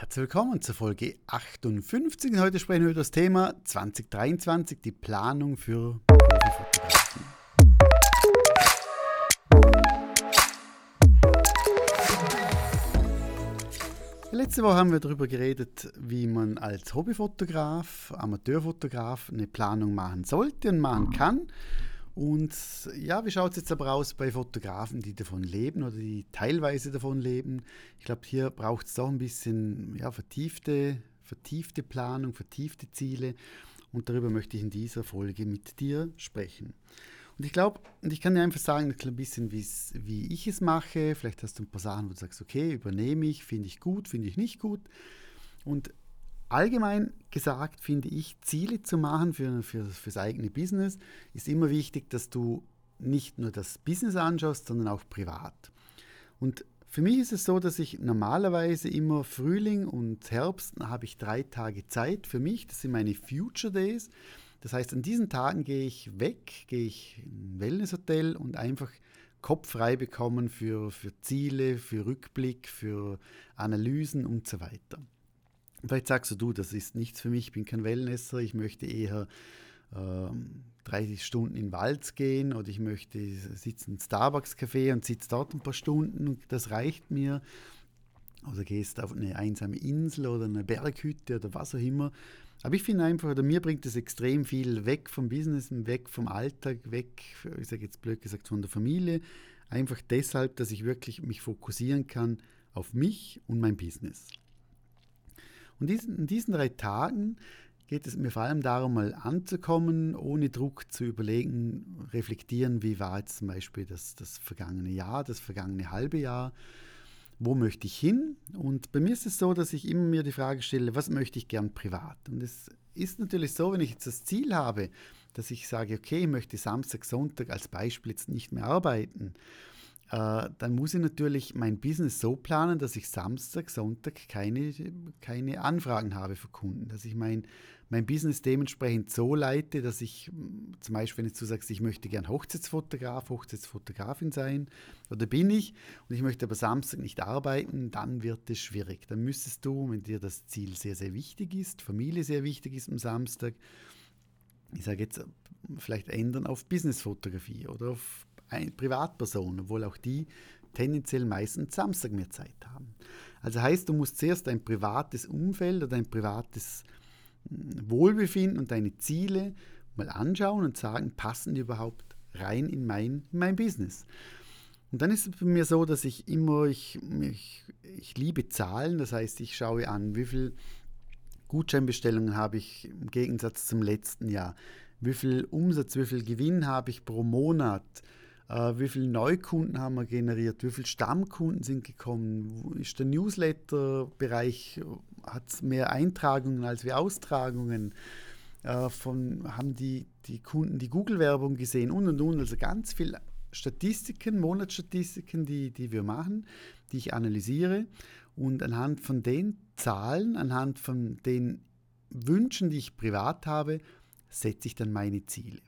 Herzlich willkommen zur Folge 58. Heute sprechen wir über das Thema 2023, die Planung für Profifotografen. Letzte Woche haben wir darüber geredet, wie man als Hobbyfotograf, Amateurfotograf eine Planung machen sollte und machen kann. Und ja, wie schaut es jetzt aber aus bei Fotografen, die davon leben oder die teilweise davon leben? Ich glaube, hier braucht es doch ein bisschen ja, vertiefte, vertiefte Planung, vertiefte Ziele. Und darüber möchte ich in dieser Folge mit dir sprechen. Und ich glaube, und ich kann dir einfach sagen, ein bisschen, wie ich es mache. Vielleicht hast du ein paar Sachen, wo du sagst, okay, übernehme ich, finde ich gut, finde ich nicht gut. Und allgemein gesagt finde ich, Ziele zu machen für, für, fürs eigene Business ist immer wichtig, dass du nicht nur das Business anschaust, sondern auch privat. Und für mich ist es so, dass ich normalerweise immer Frühling und Herbst habe ich drei Tage Zeit für mich. Das sind meine Future Days. Das heißt, an diesen Tagen gehe ich weg, gehe ich in ein Wellnesshotel und einfach Kopf frei bekommen für, für Ziele, für Rückblick, für Analysen und so weiter. Vielleicht sagst du, du, das ist nichts für mich, ich bin kein Wellnesser, ich möchte eher ähm, 30 Stunden in den Wald gehen oder ich möchte sitzen in Starbucks-Café und sitze dort ein paar Stunden und das reicht mir. Oder gehst auf eine einsame Insel oder eine Berghütte oder was auch immer. Aber ich finde einfach, oder mir bringt es extrem viel weg vom Business, weg vom Alltag, weg, ich sage jetzt blöd gesagt, von der Familie. Einfach deshalb, dass ich wirklich mich fokussieren kann auf mich und mein Business. Und in diesen drei Tagen geht es mir vor allem darum, mal anzukommen, ohne Druck zu überlegen, reflektieren, wie war jetzt zum Beispiel das, das vergangene Jahr, das vergangene halbe Jahr, wo möchte ich hin? Und bei mir ist es so, dass ich immer mir die Frage stelle, was möchte ich gern privat? Und es ist natürlich so, wenn ich jetzt das Ziel habe, dass ich sage, okay, ich möchte Samstag, Sonntag als Beispiel jetzt nicht mehr arbeiten, äh, dann muss ich natürlich mein Business so planen, dass ich Samstag, Sonntag keine, keine Anfragen habe für Kunden, dass ich mein, mein Business dementsprechend so leite, dass ich zum Beispiel, wenn du sagst, ich möchte gern Hochzeitsfotograf, Hochzeitsfotografin sein, oder bin ich, und ich möchte aber Samstag nicht arbeiten, dann wird es schwierig. Dann müsstest du, wenn dir das Ziel sehr, sehr wichtig ist, Familie sehr wichtig ist am Samstag, ich sage jetzt, vielleicht ändern auf Businessfotografie oder auf Privatpersonen, obwohl auch die tendenziell meistens Samstag mehr Zeit haben. Also heißt, du musst zuerst dein privates Umfeld oder dein privates hm, Wohlbefinden und deine Ziele mal anschauen und sagen, passen die überhaupt rein in mein, in mein Business? Und dann ist es bei mir so, dass ich immer, ich, ich, ich liebe Zahlen, das heißt, ich schaue an, wie viele Gutscheinbestellungen habe ich im Gegensatz zum letzten Jahr, wie viel Umsatz, wie viel Gewinn habe ich pro Monat, wie viele Neukunden haben wir generiert, wie viele Stammkunden sind gekommen, ist der Newsletter-Bereich, hat es mehr Eintragungen als wir Austragungen, äh, von, haben die, die Kunden die Google-Werbung gesehen? Und und und, also ganz viele Statistiken, Monatsstatistiken, die, die wir machen, die ich analysiere. Und anhand von den Zahlen, anhand von den Wünschen, die ich privat habe, setze ich dann meine Ziele.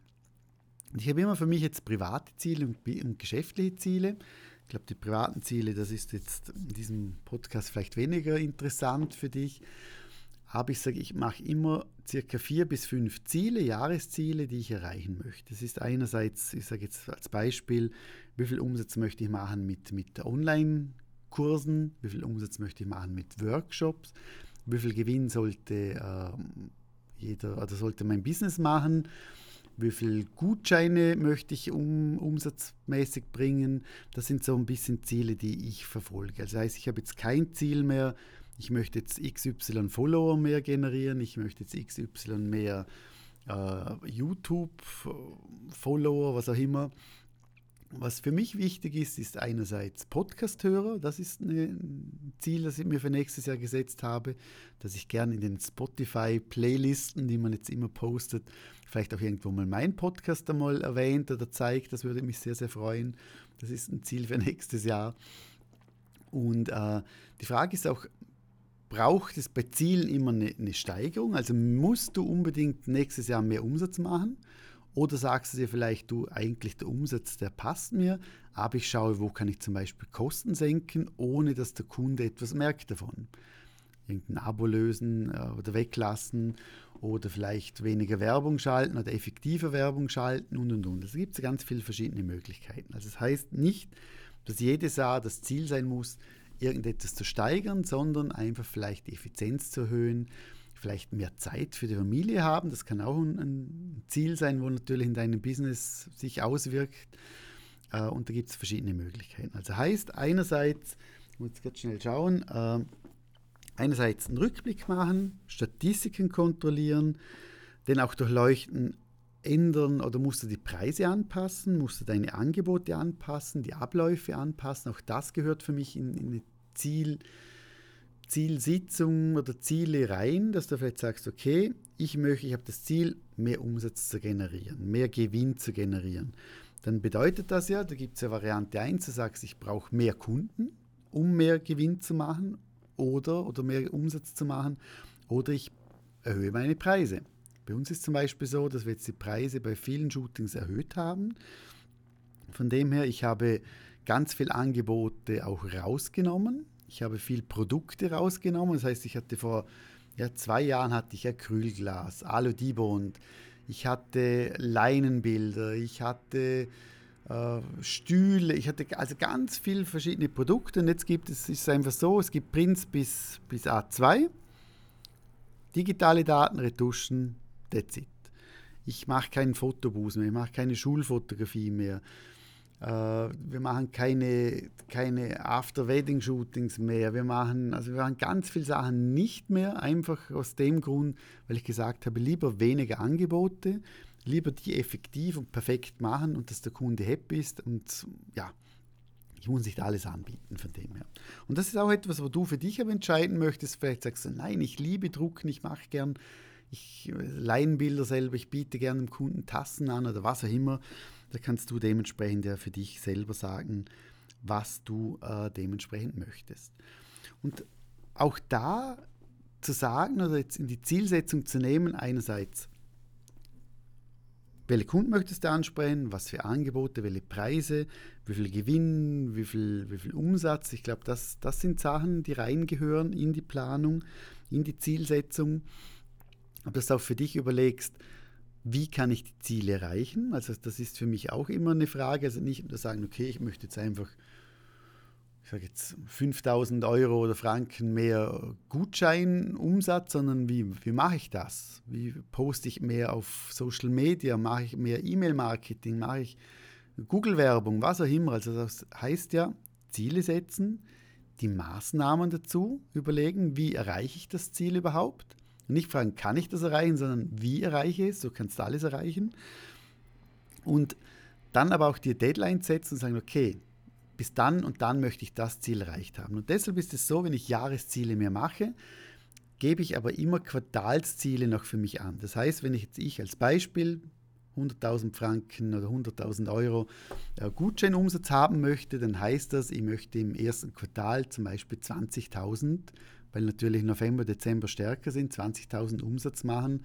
Und ich habe immer für mich jetzt private Ziele und, und geschäftliche Ziele. Ich glaube, die privaten Ziele, das ist jetzt in diesem Podcast vielleicht weniger interessant für dich. Aber ich sage, ich mache immer circa vier bis fünf Ziele, Jahresziele, die ich erreichen möchte. Das ist einerseits, ich sage jetzt als Beispiel, wie viel Umsatz möchte ich machen mit, mit Online-Kursen, wie viel Umsatz möchte ich machen mit Workshops, wie viel Gewinn sollte äh, jeder oder sollte mein Business machen wie viele Gutscheine möchte ich um, umsatzmäßig bringen. Das sind so ein bisschen Ziele, die ich verfolge. Also das heißt, ich habe jetzt kein Ziel mehr, ich möchte jetzt XY Follower mehr generieren, ich möchte jetzt XY mehr äh, YouTube-Follower, was auch immer. Was für mich wichtig ist, ist einerseits Podcast-Hörer. Das ist ein Ziel, das ich mir für nächstes Jahr gesetzt habe, dass ich gerne in den Spotify-Playlisten, die man jetzt immer postet, vielleicht auch irgendwo mal meinen Podcast einmal erwähnt oder zeigt. Das würde mich sehr, sehr freuen. Das ist ein Ziel für nächstes Jahr. Und äh, die Frage ist auch, braucht es bei Zielen immer eine, eine Steigerung? Also musst du unbedingt nächstes Jahr mehr Umsatz machen? Oder sagst du dir vielleicht, du, eigentlich der Umsatz, der passt mir, aber ich schaue, wo kann ich zum Beispiel Kosten senken, ohne dass der Kunde etwas merkt davon. irgendein Abo lösen äh, oder weglassen oder vielleicht weniger Werbung schalten oder effektiver Werbung schalten und und und. Es gibt ganz viele verschiedene Möglichkeiten. Also das heißt nicht, dass jedes Jahr das Ziel sein muss, irgendetwas zu steigern, sondern einfach vielleicht die Effizienz zu erhöhen, vielleicht mehr Zeit für die Familie haben. Das kann auch ein, Ziel sein, wo natürlich in deinem Business sich auswirkt. Äh, und da gibt es verschiedene Möglichkeiten. Also heißt einerseits, ich muss jetzt schnell schauen, äh, einerseits einen Rückblick machen, Statistiken kontrollieren, den auch durchleuchten, ändern oder musst du die Preise anpassen, musst du deine Angebote anpassen, die Abläufe anpassen. Auch das gehört für mich in, in eine Ziel, Zielsitzung oder Ziele rein, dass du vielleicht sagst, okay, ich möchte, ich habe das Ziel, mehr Umsatz zu generieren, mehr Gewinn zu generieren. Dann bedeutet das ja, da gibt es ja Variante 1, du sagst, ich brauche mehr Kunden, um mehr Gewinn zu machen oder, oder mehr Umsatz zu machen oder ich erhöhe meine Preise. Bei uns ist zum Beispiel so, dass wir jetzt die Preise bei vielen Shootings erhöht haben. Von dem her, ich habe ganz viele Angebote auch rausgenommen. Ich habe viel Produkte rausgenommen. Das heißt, ich hatte vor ja, zwei Jahren hatte ich Acrylglas, Aludibond, ich hatte Leinenbilder, ich hatte äh, Stühle, ich hatte also ganz viele verschiedene Produkte und jetzt gibt es, ist es einfach so, es gibt Prints bis, bis A2, digitale Daten, Retuschen, that's it. Ich mache keinen Fotobus mehr, ich mache keine Schulfotografie mehr. Äh, wir machen keine, keine After-Wedding-Shootings mehr. Wir machen, also wir machen ganz viele Sachen nicht mehr, einfach aus dem Grund, weil ich gesagt habe, lieber weniger Angebote, lieber die effektiv und perfekt machen und dass der Kunde happy ist und ja, ich muss nicht alles anbieten von dem her. Und das ist auch etwas, wo du für dich aber entscheiden möchtest. Vielleicht sagst du, nein, ich liebe Drucken, ich mache gern ich Leinenbilder selber, ich biete gerne dem Kunden Tassen an oder was auch immer. Da kannst du dementsprechend ja für dich selber sagen, was du äh, dementsprechend möchtest. Und auch da zu sagen oder jetzt in die Zielsetzung zu nehmen, einerseits, welche Kunden möchtest du ansprechen, was für Angebote, welche Preise, wie viel Gewinn, wie viel, wie viel Umsatz. Ich glaube, das, das sind Sachen, die reingehören in die Planung, in die Zielsetzung. Dass du auch für dich überlegst, wie kann ich die Ziele erreichen? Also das ist für mich auch immer eine Frage. Also nicht nur sagen, okay, ich möchte jetzt einfach, ich sage jetzt 5000 Euro oder Franken mehr Gutscheinumsatz, sondern wie, wie mache ich das? Wie poste ich mehr auf Social Media? Mache ich mehr E-Mail-Marketing? Mache ich Google-Werbung? Was auch immer. Also das heißt ja, Ziele setzen, die Maßnahmen dazu überlegen, wie erreiche ich das Ziel überhaupt? Nicht fragen, kann ich das erreichen, sondern wie erreiche ich es, so kannst du alles erreichen. Und dann aber auch die Deadline setzen und sagen, okay, bis dann und dann möchte ich das Ziel erreicht haben. Und deshalb ist es so, wenn ich Jahresziele mir mache, gebe ich aber immer Quartalsziele noch für mich an. Das heißt, wenn ich jetzt ich als Beispiel 100.000 Franken oder 100.000 Euro äh, Gutscheinumsatz haben möchte, dann heißt das, ich möchte im ersten Quartal zum Beispiel 20.000 weil natürlich November, Dezember stärker sind, 20.000 Umsatz machen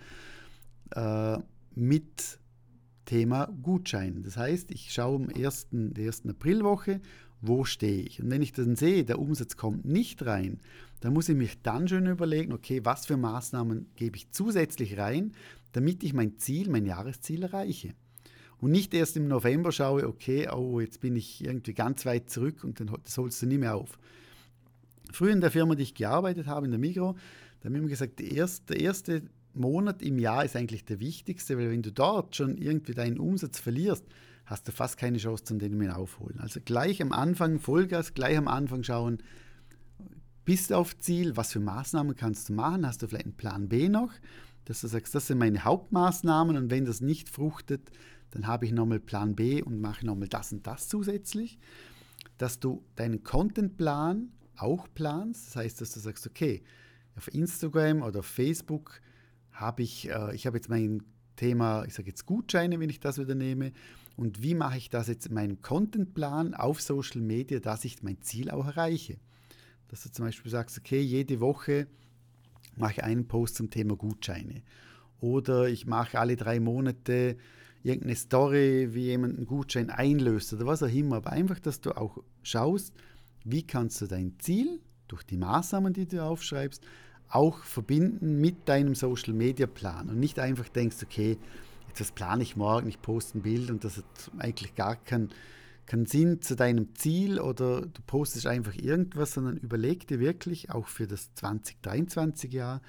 äh, mit Thema Gutschein. Das heißt, ich schaue um ersten, der ersten Aprilwoche, wo stehe ich. Und wenn ich dann sehe, der Umsatz kommt nicht rein, dann muss ich mich dann schon überlegen, okay, was für Maßnahmen gebe ich zusätzlich rein, damit ich mein Ziel, mein Jahresziel erreiche. Und nicht erst im November schaue, okay, oh, jetzt bin ich irgendwie ganz weit zurück und dann das holst du nie mehr auf. Früher in der Firma, die ich gearbeitet habe, in der Migro, da haben wir immer gesagt, der erste, der erste Monat im Jahr ist eigentlich der wichtigste, weil wenn du dort schon irgendwie deinen Umsatz verlierst, hast du fast keine Chance zum den wieder aufholen. Also gleich am Anfang Vollgas, gleich am Anfang schauen, bist du auf Ziel, was für Maßnahmen kannst du machen, hast du vielleicht einen Plan B noch, dass du sagst, das sind meine Hauptmaßnahmen und wenn das nicht fruchtet, dann habe ich nochmal Plan B und mache nochmal das und das zusätzlich, dass du deinen Contentplan auch planst. Das heißt, dass du sagst, okay, auf Instagram oder auf Facebook habe ich, äh, ich habe jetzt mein Thema, ich sage jetzt Gutscheine, wenn ich das wieder nehme. Und wie mache ich das jetzt in meinem Contentplan auf Social Media, dass ich mein Ziel auch erreiche? Dass du zum Beispiel sagst, okay, jede Woche mache ich einen Post zum Thema Gutscheine. Oder ich mache alle drei Monate irgendeine Story, wie jemand einen Gutschein einlöst oder was auch immer. Aber einfach, dass du auch schaust, wie kannst du dein Ziel durch die Maßnahmen, die du aufschreibst, auch verbinden mit deinem Social Media Plan? Und nicht einfach denkst, okay, jetzt was plane ich morgen, ich poste ein Bild und das hat eigentlich gar keinen keinen Sinn zu deinem Ziel oder du postest einfach irgendwas, sondern überleg dir wirklich auch für das 2023 Jahr,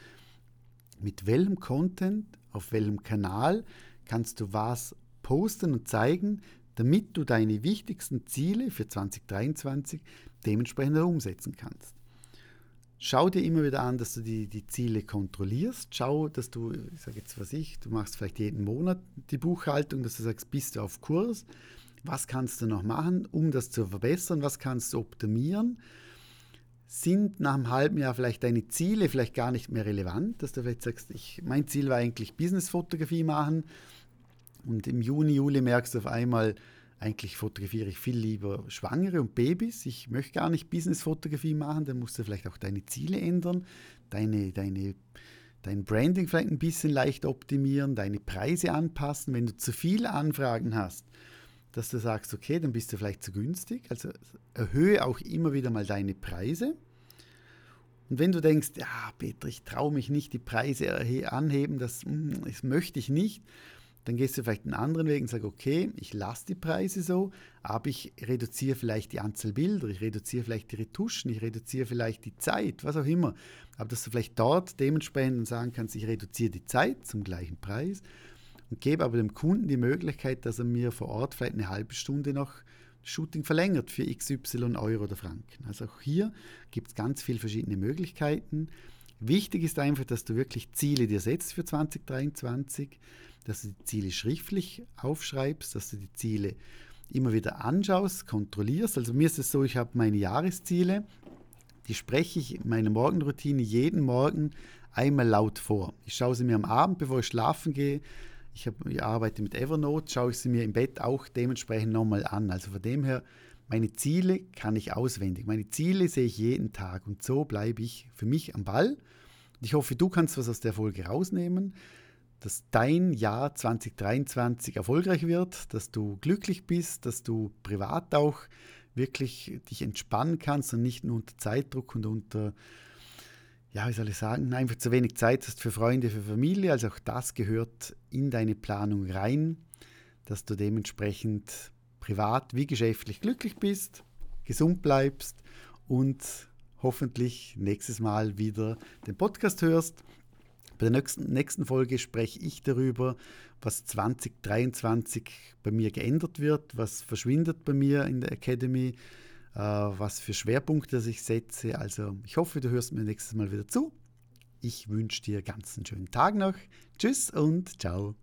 mit welchem Content, auf welchem Kanal kannst du was posten und zeigen, damit du deine wichtigsten Ziele für 2023 dementsprechend umsetzen kannst. Schau dir immer wieder an, dass du die, die Ziele kontrollierst. Schau, dass du, ich sage jetzt was ich, du machst vielleicht jeden Monat die Buchhaltung, dass du sagst, bist du auf Kurs? Was kannst du noch machen, um das zu verbessern? Was kannst du optimieren? Sind nach einem halben Jahr vielleicht deine Ziele vielleicht gar nicht mehr relevant, dass du vielleicht sagst, ich, mein Ziel war eigentlich Businessfotografie machen und im Juni, Juli merkst du auf einmal, eigentlich fotografiere ich viel lieber Schwangere und Babys. Ich möchte gar nicht Businessfotografie machen, dann musst du vielleicht auch deine Ziele ändern, deine, deine, dein Branding vielleicht ein bisschen leicht optimieren, deine Preise anpassen. Wenn du zu viele Anfragen hast, dass du sagst, okay, dann bist du vielleicht zu günstig. Also erhöhe auch immer wieder mal deine Preise. Und wenn du denkst, ja, Peter, ich traue mich nicht, die Preise anheben, das, hm, das möchte ich nicht, dann gehst du vielleicht einen anderen Weg und sagst, okay, ich lasse die Preise so, aber ich reduziere vielleicht die Anzahl Bilder, ich reduziere vielleicht die Retuschen, ich reduziere vielleicht die Zeit, was auch immer. Aber dass du vielleicht dort dementsprechend sagen kannst, ich reduziere die Zeit zum gleichen Preis und gebe aber dem Kunden die Möglichkeit, dass er mir vor Ort vielleicht eine halbe Stunde noch Shooting verlängert für XY Euro oder Franken. Also auch hier gibt es ganz viele verschiedene Möglichkeiten. Wichtig ist einfach, dass du wirklich Ziele dir setzt für 2023 dass du die Ziele schriftlich aufschreibst, dass du die Ziele immer wieder anschaust, kontrollierst. Also mir ist es so, ich habe meine Jahresziele, die spreche ich in meiner Morgenroutine jeden Morgen einmal laut vor. Ich schaue sie mir am Abend, bevor ich schlafen gehe. Ich, habe, ich arbeite mit Evernote, schaue ich sie mir im Bett auch dementsprechend nochmal an. Also von dem her, meine Ziele kann ich auswendig. Meine Ziele sehe ich jeden Tag und so bleibe ich für mich am Ball. Ich hoffe, du kannst was aus der Folge rausnehmen dass dein Jahr 2023 erfolgreich wird, dass du glücklich bist, dass du privat auch wirklich dich entspannen kannst und nicht nur unter Zeitdruck und unter, ja, wie soll ich sagen, einfach zu wenig Zeit hast für Freunde, für Familie. Also auch das gehört in deine Planung rein, dass du dementsprechend privat wie geschäftlich glücklich bist, gesund bleibst und hoffentlich nächstes Mal wieder den Podcast hörst bei der nächsten, nächsten Folge spreche ich darüber, was 2023 bei mir geändert wird, was verschwindet bei mir in der Academy, äh, was für Schwerpunkte ich setze. Also ich hoffe, du hörst mir nächstes Mal wieder zu. Ich wünsche dir ganz einen schönen Tag noch. Tschüss und ciao.